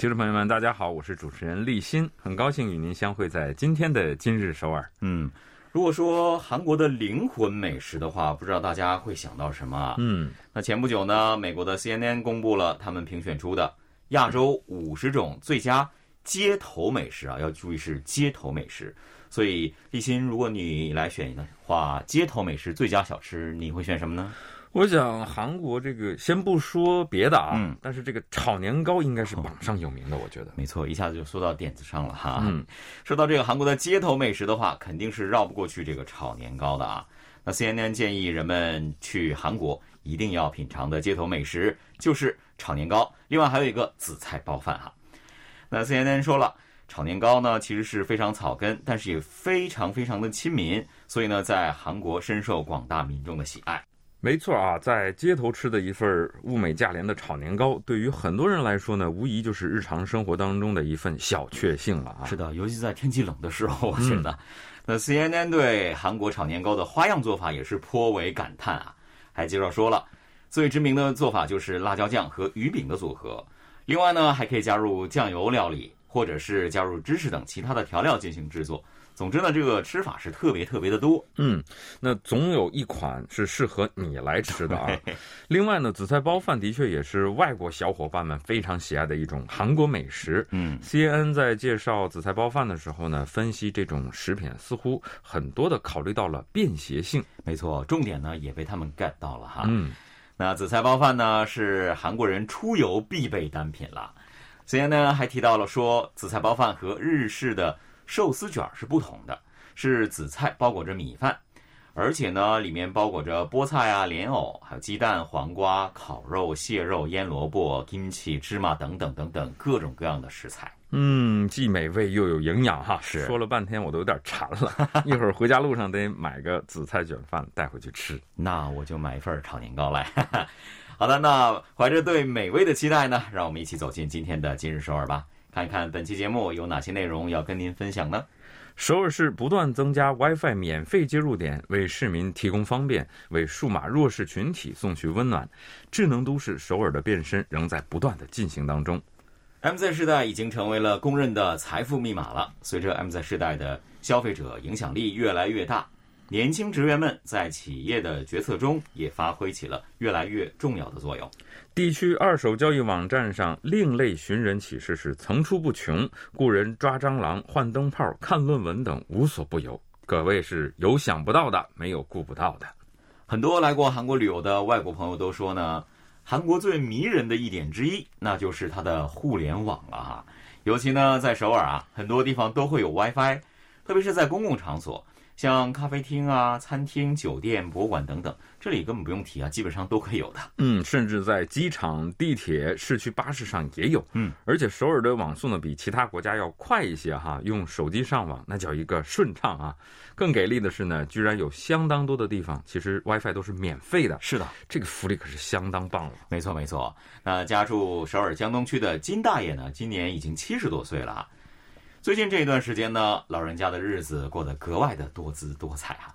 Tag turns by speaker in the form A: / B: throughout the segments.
A: 听众朋友们，大家好，我是主持人立新，很高兴与您相会在今天的今日首尔。
B: 嗯，如果说韩国的灵魂美食的话，不知道大家会想到什么？
A: 嗯，
B: 那前不久呢，美国的 CNN 公布了他们评选出的亚洲五十种最佳。街头美食啊，要注意是街头美食。所以立新，如果你来选的话，街头美食最佳小吃，你会选什么呢？
A: 我想韩国这个先不说别的啊，
B: 嗯，
A: 但是这个炒年糕应该是榜上有名的，我觉得。
B: 没错，一下子就说到点子上了哈。
A: 嗯，
B: 说到这个韩国的街头美食的话，肯定是绕不过去这个炒年糕的啊。那 CNN 建议人们去韩国一定要品尝的街头美食就是炒年糕，另外还有一个紫菜包饭哈。那 CNN 说了，炒年糕呢其实是非常草根，但是也非常非常的亲民，所以呢在韩国深受广大民众的喜爱。
A: 没错啊，在街头吃的一份物美价廉的炒年糕，对于很多人来说呢，无疑就是日常生活当中的一份小确幸了啊。
B: 是的，尤其在天气冷的时候，我觉得。那 CNN 对韩国炒年糕的花样做法也是颇为感叹啊，还介绍说了，最知名的做法就是辣椒酱和鱼饼的组合。另外呢，还可以加入酱油料理，或者是加入芝士等其他的调料进行制作。总之呢，这个吃法是特别特别的多。
A: 嗯，那总有一款是适合你来吃的啊。另外呢，紫菜包饭的确也是外国小伙伴们非常喜爱的一种韩国美食。
B: 嗯
A: ，CNN 在介绍紫菜包饭的时候呢，分析这种食品似乎很多的考虑到了便携性。
B: 没错，重点呢也被他们 get 到了哈。
A: 嗯。
B: 那紫菜包饭呢，是韩国人出游必备单品了。C N 呢，还提到了说，紫菜包饭和日式的寿司卷是不同的，是紫菜包裹着米饭，而且呢，里面包裹着菠菜啊、莲藕，还有鸡蛋、黄瓜、烤肉、蟹肉、腌萝卜、kimchi、芝麻等等等等各种各样的食材。
A: 嗯，既美味又有营养哈。
B: 是
A: 说了半天，我都有点馋了。一会儿回家路上得买个紫菜卷饭带回去吃。
B: 那我就买一份炒年糕来。好的，那怀着对美味的期待呢，让我们一起走进今天的今日首尔吧，看一看本期节目有哪些内容要跟您分享呢？
A: 首尔市不断增加 WiFi 免费接入点，为市民提供方便，为数码弱势群体送去温暖。智能都市首尔的变身仍在不断的进行当中。
B: MZ 世代已经成为了公认的财富密码了。随着 MZ 世代的消费者影响力越来越大，年轻职员们在企业的决策中也发挥起了越来越重要的作用。
A: 地区二手交易网站上另类寻人启事是层出不穷，雇人抓蟑螂、换灯泡、看论文等无所不有，可谓是有想不到的，没有顾不到的。
B: 很多来过韩国旅游的外国朋友都说呢。韩国最迷人的一点之一，那就是它的互联网了哈。尤其呢，在首尔啊，很多地方都会有 WiFi，特别是在公共场所。像咖啡厅啊、餐厅、酒店、博物馆等等，这里根本不用提啊，基本上都可以有的。
A: 嗯，甚至在机场、地铁、市区巴士上也有。
B: 嗯，
A: 而且首尔的网速呢比其他国家要快一些哈，用手机上网那叫一个顺畅啊。更给力的是呢，居然有相当多的地方其实 WiFi 都是免费的。
B: 是的，
A: 这个福利可是相当棒了。
B: 没错没错。那家住首尔江东区的金大爷呢，今年已经七十多岁了啊。最近这一段时间呢，老人家的日子过得格外的多姿多彩啊。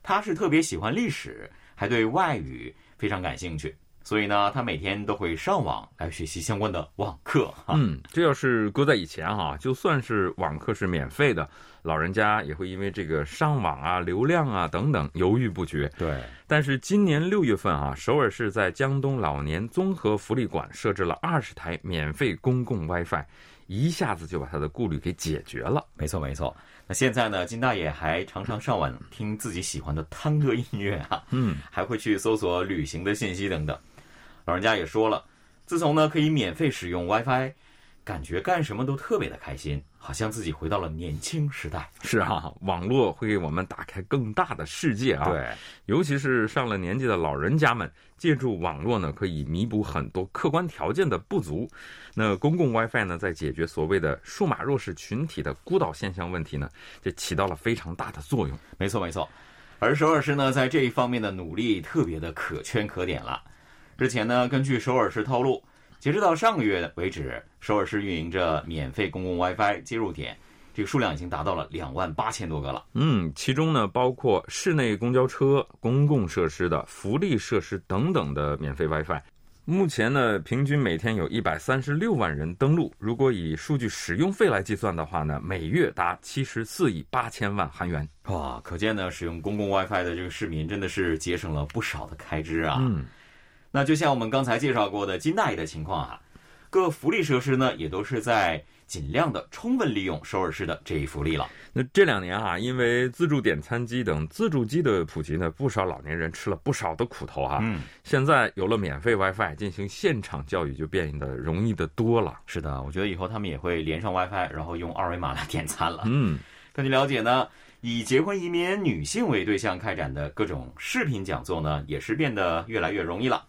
B: 他是特别喜欢历史，还对外语非常感兴趣，所以呢，他每天都会上网来学习相关的网课。
A: 嗯，这要是搁在以前哈，就算是网课是免费的，老人家也会因为这个上网啊、流量啊等等犹豫不决。
B: 对，
A: 但是今年六月份啊，首尔市在江东老年综合福利馆设置了二十台免费公共 WiFi。一下子就把他的顾虑给解决了。
B: 没错，没错。那现在呢？金大爷还常常上网听自己喜欢的探戈音乐啊，
A: 嗯，
B: 还会去搜索旅行的信息等等。老人家也说了，自从呢可以免费使用 WiFi，感觉干什么都特别的开心，好像自己回到了年轻时代。
A: 是啊，网络会给我们打开更大的世界啊。
B: 对，
A: 尤其是上了年纪的老人家们，借助网络呢，可以弥补很多客观条件的不足。那公共 WiFi 呢，在解决所谓的数码弱势群体的孤岛现象问题呢，就起到了非常大的作用。
B: 没错，没错。而首尔市呢，在这一方面的努力特别的可圈可点了。之前呢，根据首尔市透露。截止到上个月为止，首尔市运营着免费公共 WiFi 接入点，这个数量已经达到了两万八千多个了。
A: 嗯，其中呢包括室内公交车、公共设施的福利设施等等的免费 WiFi。目前呢，平均每天有一百三十六万人登录。如果以数据使用费来计算的话呢，每月达七十四亿八千万韩元。
B: 哇，可见呢，使用公共 WiFi 的这个市民真的是节省了不少的开支啊。
A: 嗯。
B: 那就像我们刚才介绍过的金大爷的情况啊，各福利设施呢也都是在尽量的充分利用首尔市的这一福利了。
A: 那这两年啊，因为自助点餐机等自助机的普及呢，不少老年人吃了不少的苦头哈。
B: 嗯，
A: 现在有了免费 WiFi，进行现场教育就变得容易的多了。
B: 是的，我觉得以后他们也会连上 WiFi，然后用二维码来点餐了。
A: 嗯，
B: 根据了解呢，以结婚移民女性为对象开展的各种视频讲座呢，也是变得越来越容易了。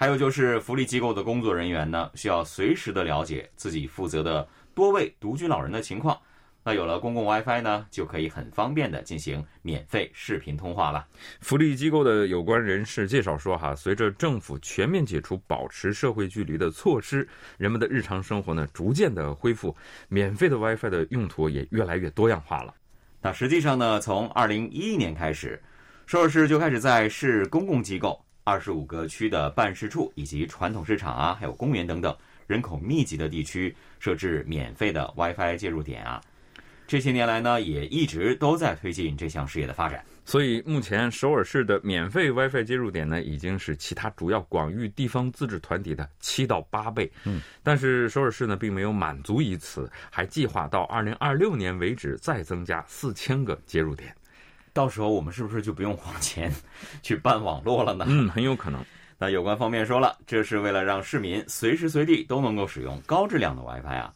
B: 还有就是福利机构的工作人员呢，需要随时的了解自己负责的多位独居老人的情况。那有了公共 WiFi 呢，就可以很方便的进行免费视频通话了。
A: 福利机构的有关人士介绍说，哈，随着政府全面解除保持社会距离的措施，人们的日常生活呢逐渐的恢复，免费的 WiFi 的用途也越来越多样化了。
B: 那实际上呢，从二零一一年开始，首尔市就开始在市公共机构。二十五个区的办事处以及传统市场啊，还有公园等等人口密集的地区设置免费的 WiFi 接入点啊。这些年来呢，也一直都在推进这项事业的发展。
A: 所以目前首尔市的免费 WiFi 接入点呢，已经是其他主要广域地方自治团体的七到八倍。
B: 嗯，
A: 但是首尔市呢，并没有满足于此，还计划到二零二六年为止再增加四千个接入点。
B: 到时候我们是不是就不用花钱 去办网络了呢？
A: 嗯，很有可能。
B: 那有关方面说了，这是为了让市民随时随地都能够使用高质量的 WiFi 啊。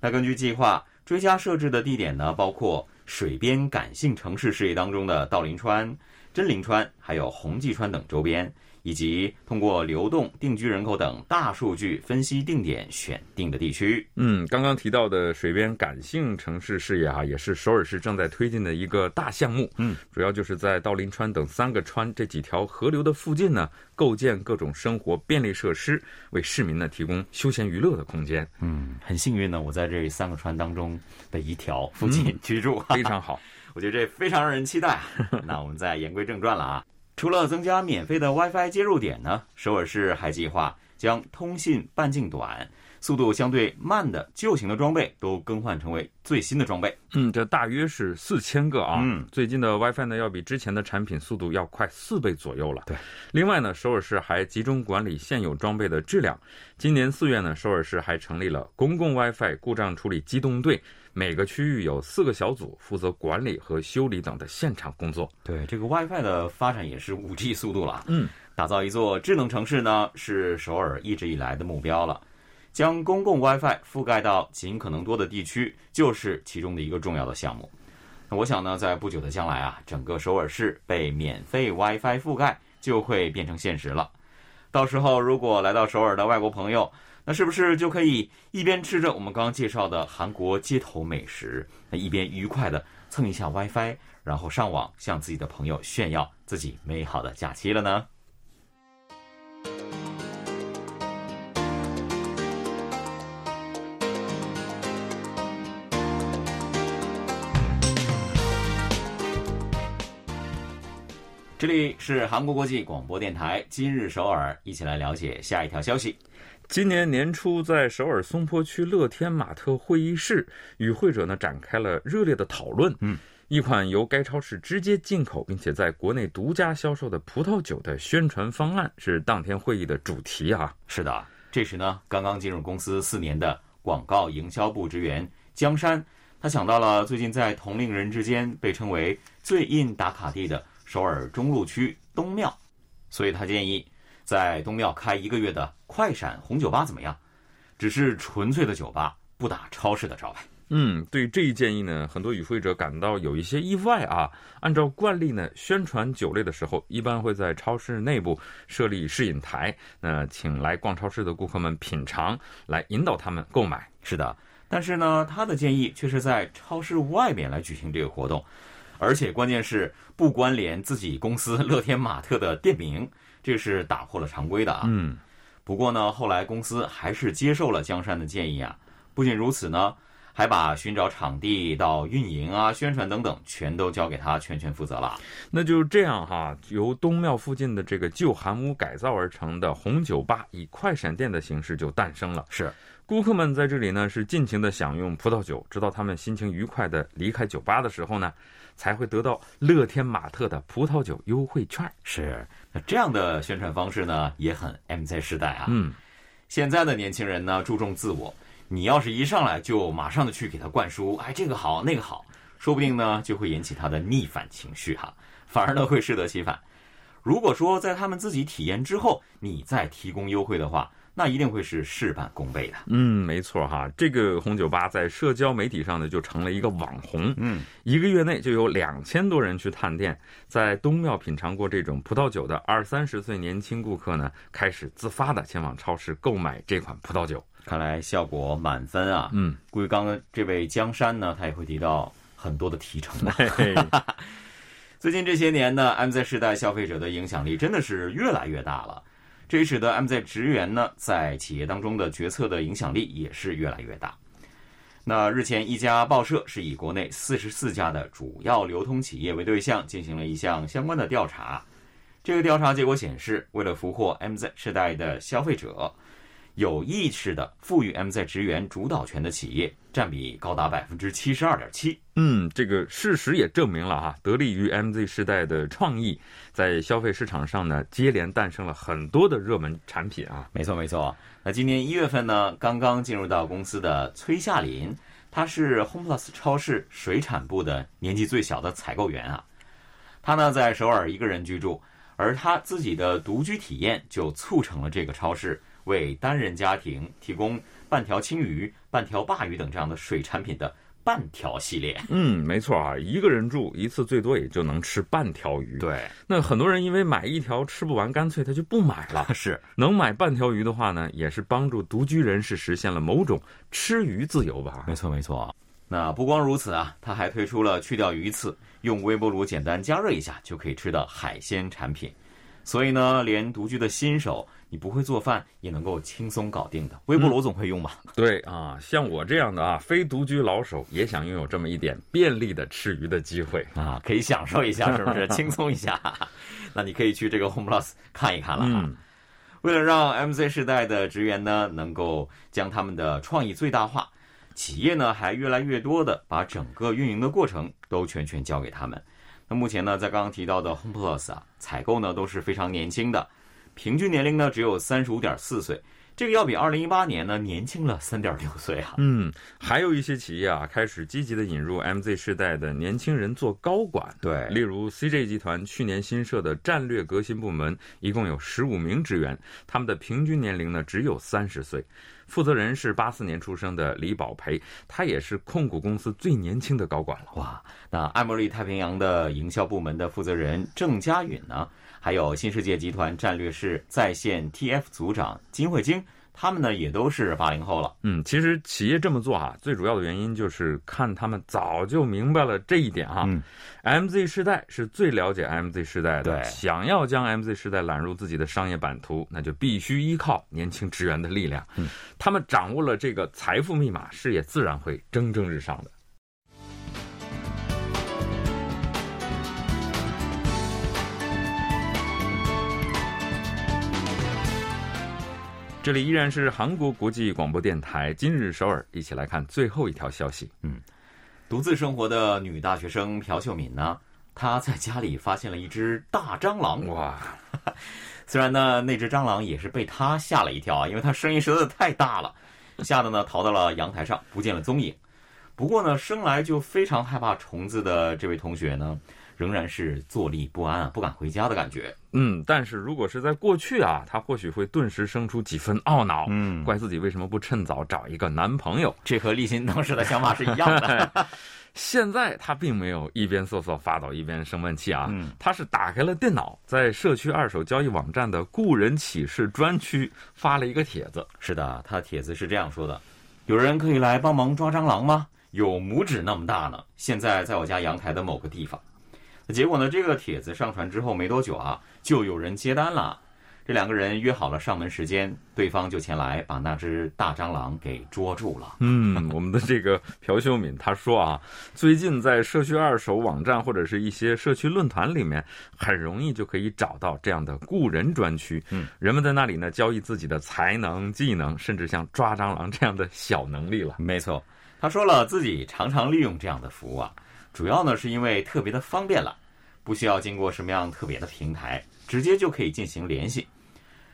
B: 那根据计划，追加设置的地点呢，包括水边感性城市事业当中的道林川、真林川，还有红济川等周边。以及通过流动定居人口等大数据分析定点选定的地区。
A: 嗯，刚刚提到的水边感性城市事业啊，也是首尔市正在推进的一个大项目。
B: 嗯，
A: 主要就是在道林川等三个川这几条河流的附近呢，构建各种生活便利设施，为市民呢提供休闲娱乐的空间。
B: 嗯，很幸运呢，我在这三个川当中的一条附近居住，
A: 非常好。
B: 我觉得这非常让人期待。那我们再言归正传了啊。除了增加免费的 WiFi 接入点呢，首尔市还计划将通信半径短。速度相对慢的旧型的装备都更换成为最新的装备。
A: 嗯，这大约是四千个啊。
B: 嗯，
A: 最近的 WiFi 呢，要比之前的产品速度要快四倍左右了。
B: 对。
A: 另外呢，首尔市还集中管理现有装备的质量。今年四月呢，首尔市还成立了公共 WiFi 故障处理机动队，每个区域有四个小组负责管理和修理等的现场工作。
B: 对，这个 WiFi 的发展也是五 G 速度了。
A: 嗯，
B: 打造一座智能城市呢，是首尔一直以来的目标了。将公共 WiFi 覆盖到尽可能多的地区，就是其中的一个重要的项目。那我想呢，在不久的将来啊，整个首尔市被免费 WiFi 覆盖就会变成现实了。到时候，如果来到首尔的外国朋友，那是不是就可以一边吃着我们刚刚介绍的韩国街头美食，那一边愉快的蹭一下 WiFi，然后上网向自己的朋友炫耀自己美好的假期了呢？这里是韩国国际广播电台，今日首尔，一起来了解下一条消息。
A: 今年年初，在首尔松坡区乐天玛特会议室，与会者呢展开了热烈的讨论。
B: 嗯，
A: 一款由该超市直接进口，并且在国内独家销售的葡萄酒的宣传方案是当天会议的主题啊。
B: 是的，这时呢，刚刚进入公司四年的广告营销部职员江山，他想到了最近在同龄人之间被称为最硬打卡地的。首尔中路区东庙，所以他建议在东庙开一个月的快闪红酒吧怎么样？只是纯粹的酒吧，不打超市的招牌。
A: 嗯，对这一建议呢，很多与会者感到有一些意外啊。按照惯例呢，宣传酒类的时候，一般会在超市内部设立试饮台，那请来逛超市的顾客们品尝，来引导他们购买。
B: 是的，但是呢，他的建议却是在超市外面来举行这个活动，而且关键是不关联自己公司乐天玛特的店名，这是打破了常规的啊。
A: 嗯，
B: 不过呢，后来公司还是接受了江山的建议啊。不仅如此呢。还把寻找场地到运营啊、宣传等等，全都交给他全权负责了。
A: 那就这样哈，由东庙附近的这个旧韩屋改造而成的红酒吧，以快闪店的形式就诞生了。
B: 是，
A: 顾客们在这里呢是尽情的享用葡萄酒，直到他们心情愉快的离开酒吧的时候呢，才会得到乐天玛特的葡萄酒优惠券。
B: 是，那这样的宣传方式呢，也很 MZ 时代啊。
A: 嗯，
B: 现在的年轻人呢，注重自我。你要是一上来就马上的去给他灌输，哎，这个好那个好，说不定呢就会引起他的逆反情绪哈，反而呢会适得其反。如果说在他们自己体验之后，你再提供优惠的话，那一定会是事半功倍的。
A: 嗯，没错哈，这个红酒吧在社交媒体上呢就成了一个网红，
B: 嗯，
A: 一个月内就有两千多人去探店，在东庙品尝过这种葡萄酒的二三十岁年轻顾客呢，开始自发的前往超市购买这款葡萄酒。
B: 看来效果满分啊！
A: 嗯，
B: 估计刚刚这位江山呢，他也会提到很多的提成。最近这些年呢，MZ 时代消费者的影响力真的是越来越大了，这也使得 MZ 职员呢在企业当中的决策的影响力也是越来越大。那日前，一家报社是以国内四十四家的主要流通企业为对象，进行了一项相关的调查。这个调查结果显示，为了俘获 MZ 世代的消费者。有意识的赋予 MZ 职员主导权的企业占比高达百分之七十二点七。
A: 嗯，这个事实也证明了哈，得力于 MZ 时代的创意，在消费市场上呢，接连诞生了很多的热门产品啊。
B: 没错没错。那今年一月份呢，刚刚进入到公司的崔夏林，他是 HomePlus 超市水产部的年纪最小的采购员啊。他呢在首尔一个人居住，而他自己的独居体验就促成了这个超市。为单人家庭提供半条青鱼、半条鲅鱼等这样的水产品的半条系列。
A: 嗯，没错啊，一个人住一次最多也就能吃半条鱼。
B: 对，
A: 那很多人因为买一条吃不完，干脆他就不买了。
B: 是，
A: 能买半条鱼的话呢，也是帮助独居人士实现了某种吃鱼自由吧？
B: 没错，没错。那不光如此啊，他还推出了去掉鱼刺，用微波炉简单加热一下就可以吃的海鲜产品。所以呢，连独居的新手。你不会做饭也能够轻松搞定的，微波炉总会用吧？
A: 对啊，像我这样的啊，非独居老手也想拥有这么一点便利的吃鱼的机会
B: 啊，可以享受一下，是不是轻松一下？那你可以去这个 Home Plus 看一看了啊。为了让 MZ 世代的职员呢能够将他们的创意最大化，企业呢还越来越多的把整个运营的过程都全权交给他们。那目前呢，在刚刚提到的 Home Plus 啊，采购呢都是非常年轻的。平均年龄呢只有三十五点四岁，这个要比二零一八年呢年轻了三点六岁啊。
A: 嗯，还有一些企业啊开始积极的引入 MZ 世代的年轻人做高管。
B: 对，
A: 例如 CJ 集团去年新设的战略革新部门，一共有十五名职员，他们的平均年龄呢只有三十岁。负责人是八四年出生的李宝培，他也是控股公司最年轻的高管了。
B: 哇，那爱茉莉太平洋的营销部门的负责人郑佳允呢？还有新世界集团战略室在线 TF 组长金慧晶，他们呢也都是八零后了。
A: 嗯，其实企业这么做啊，最主要的原因就是看他们早就明白了这一点哈。MZ 世代是最了解 MZ 世代的，想要将 MZ 世代揽入自己的商业版图，那就必须依靠年轻职员的力量。
B: 嗯，
A: 他们掌握了这个财富密码，事业自然会蒸蒸日上的。这里依然是韩国国际广播电台今日首尔，一起来看最后一条消息。
B: 嗯，独自生活的女大学生朴秀敏呢，她在家里发现了一只大蟑螂。
A: 哇，
B: 虽然呢那只蟑螂也是被她吓了一跳啊，因为它声音实在太大了，吓得呢逃到了阳台上，不见了踪影。不过呢，生来就非常害怕虫子的这位同学呢。仍然是坐立不安啊，不敢回家的感觉。
A: 嗯，但是如果是在过去啊，他或许会顿时生出几分懊恼，
B: 嗯
A: 怪自己为什么不趁早找一个男朋友。
B: 这和立新当时的想法是一样的。
A: 现在他并没有一边瑟瑟发抖一边生闷气啊，
B: 嗯
A: 他是打开了电脑，在社区二手交易网站的故人启事专区发了一个帖子。
B: 是的，他帖子是这样说的：有人可以来帮忙抓蟑螂吗？有拇指那么大呢，现在在我家阳台的某个地方。那结果呢？这个帖子上传之后没多久啊，就有人接单了。这两个人约好了上门时间，对方就前来把那只大蟑螂给捉住了。
A: 嗯，我们的这个朴秀敏他说啊，最近在社区二手网站或者是一些社区论坛里面，很容易就可以找到这样的雇人专区。
B: 嗯，
A: 人们在那里呢交易自己的才能、技能，甚至像抓蟑螂这样的小能力了。
B: 没错，他说了自己常常利用这样的服务啊，主要呢是因为特别的方便了，不需要经过什么样特别的平台，直接就可以进行联系，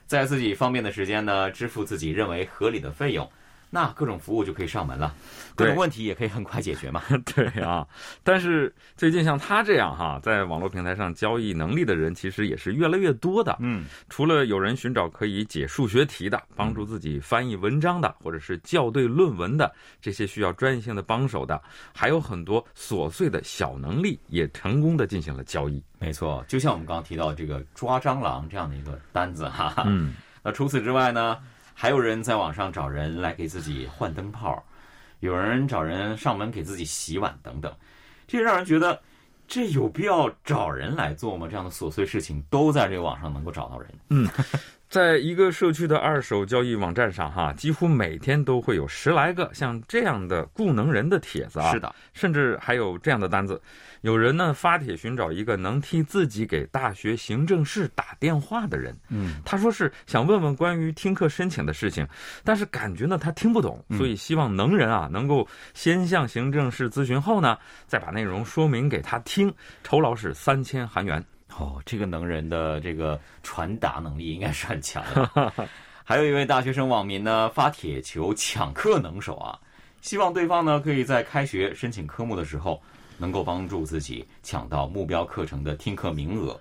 B: 在自己方便的时间呢，支付自己认为合理的费用，那各种服务就可以上门了，各种问题也可以很快解决嘛。
A: 对啊，但是最近像他这样哈，在网络平台上交易能力的人，其实也是越来越多的。
B: 嗯，
A: 除了有人寻找可以解数学题的、帮助自己翻译文章的，或者是校对论文的这些需要专业性的帮手的，还有很多琐碎的小能力也成功的进行了交易。
B: 没错，就像我们刚刚提到这个抓蟑螂这样的一个单子哈。哈。
A: 嗯，
B: 那除此之外呢，还有人在网上找人来给自己换灯泡，有人找人上门给自己洗碗等等，这让人觉得这有必要找人来做吗？这样的琐碎事情都在这个网上能够找到人。
A: 嗯在一个社区的二手交易网站上哈，几乎每天都会有十来个像这样的雇能人的帖子啊。
B: 是的，
A: 甚至还有这样的单子，有人呢发帖寻找一个能替自己给大学行政室打电话的人。
B: 嗯，
A: 他说是想问问关于听课申请的事情，但是感觉呢他听不懂，
B: 嗯
A: 所以希望能人啊能够先向行政室咨询后呢，再把内容说明给他听，酬劳是三千韩元。
B: 哦，这个能人的这个传达能力应该是很强的。还有一位大学生网民呢发帖求抢课能手啊，希望对方呢可以在开学申请科目的时候，能够帮助自己抢到目标课程的听课名额。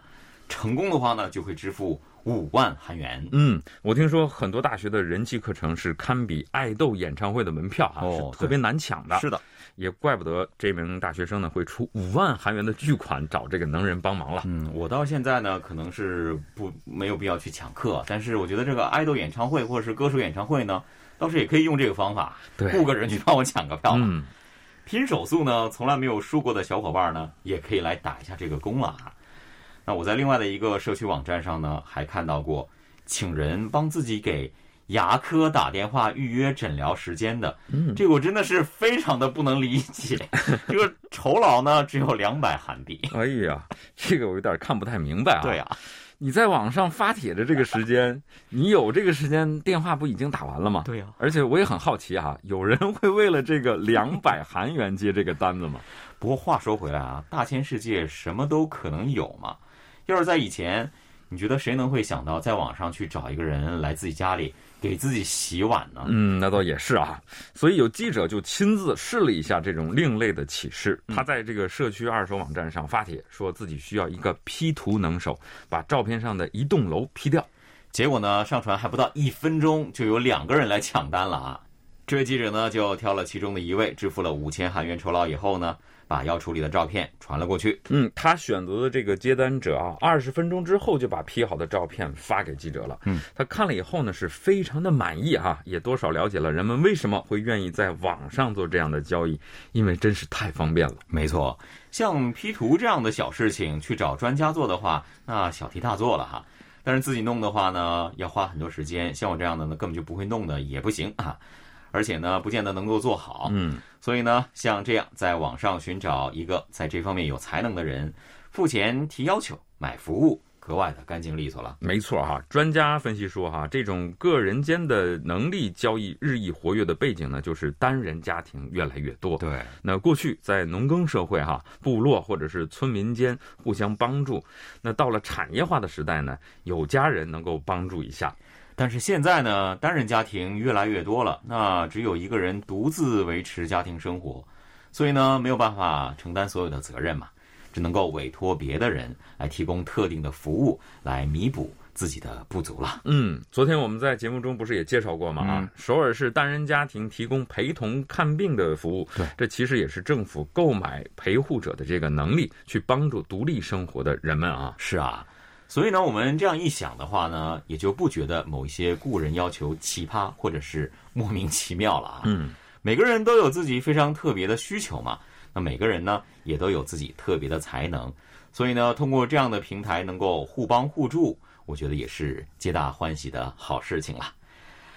B: 成功的话呢，就会支付五万韩元。
A: 嗯，我听说很多大学的人气课程是堪比爱豆演唱会的门票啊，
B: 哦
A: 是特别难抢的。
B: 是的，
A: 也怪不得这名大学生呢会出五万韩元的巨款找这个能人帮忙了。
B: 嗯，我到现在呢，可能是不没有必要去抢课，但是我觉得这个爱豆演唱会或者是歌手演唱会呢，倒是也可以用这个方法，雇个人去帮我抢个票嘛。
A: 嗯，
B: 拼手速呢，从来没有输过的小伙伴呢，也可以来打一下这个工了啊。那我在另外的一个社区网站上呢，还看到过请人帮自己给牙科打电话预约诊疗时间的，
A: 嗯
B: 这个我真的是非常的不能理解。这个酬劳呢只有两百韩币。
A: 哎呀，这个我有点看不太明白啊。
B: 对，啊，
A: 你在网上发帖的这个时间，你有这个时间，电话不已经打完了吗？
B: 对呀、
A: 而且我也很好奇啊，有人会为了这个两百韩元接这个单子吗？
B: 不过话说回来啊，大千世界什么都可能有嘛。要是在以前，你觉得谁能会想到在网上去找一个人来自己家里给自己洗碗呢？
A: 嗯，那倒也是啊。所以有记者就亲自试了一下这种另类的启示。他在这个社区二手网站上发帖，说自己需要一个 P 图能手，把照片上的一栋楼 P 掉。
B: 结果呢，上传还不到一分钟，就有两个人来抢单了啊！这位记者呢，就挑了其中的一位，支付了五千韩元酬劳以后呢，把要处理的照片传了过去。
A: 嗯，他选择的这个接单者啊，二十分钟之后就把 P 好的照片发给记者了。
B: 嗯，
A: 他看了以后呢，是非常的满意哈、也多少了解了人们为什么会愿意在网上做这样的交易，因为真是太方便了。
B: 没错，像 P 图这样的小事情，去找专家做的话，那小题大做了哈。但是自己弄的话呢，要花很多时间。像我这样的呢，根本就不会弄的也不行啊，而且呢，不见得能够做好。
A: 嗯，
B: 所以呢，像这样在网上寻找一个在这方面有才能的人，付钱提要求买服务，格外的干净利索了。
A: 没错哈，专家分析说哈，这种个人间的能力交易日益活跃的背景呢，就是单人家庭越来越多。
B: 对，
A: 那过去在农耕社会哈，部落或者是村民间互相帮助。那到了产业化的时代呢，有家人能够帮助一下。
B: 但是现在呢，单人家庭越来越多了，那只有一个人独自维持家庭生活，所以呢，没有办法承担所有的责任嘛。只能够委托别的人来提供特定的服务，来弥补自己的不足了。
A: 嗯，昨天我们在节目中不是也介绍过吗？啊，首尔市单人家庭提供陪同看病的服务，
B: 对，
A: 这其实也是政府购买陪护者的这个能力，去帮助独立生活的人们啊。
B: 是啊，所以呢，我们这样一想的话呢，也就不觉得某一些雇人要求奇葩或者是莫名其妙了啊。
A: 嗯，
B: 每个人都有自己非常特别的需求嘛，那每个人呢也都有自己特别的才能，所以呢，通过这样的平台能够互帮互助。我觉得也是皆大欢喜的好事情了。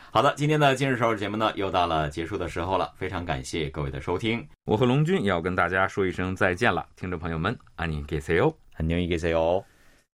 B: 好的，今天的今日首尔节目呢，又到了结束的时候了。非常感谢各位的收听，
A: 我和龙军也要跟大家说一声再见了。听众朋友们，安妮给 C
B: O，안녕히계세 요。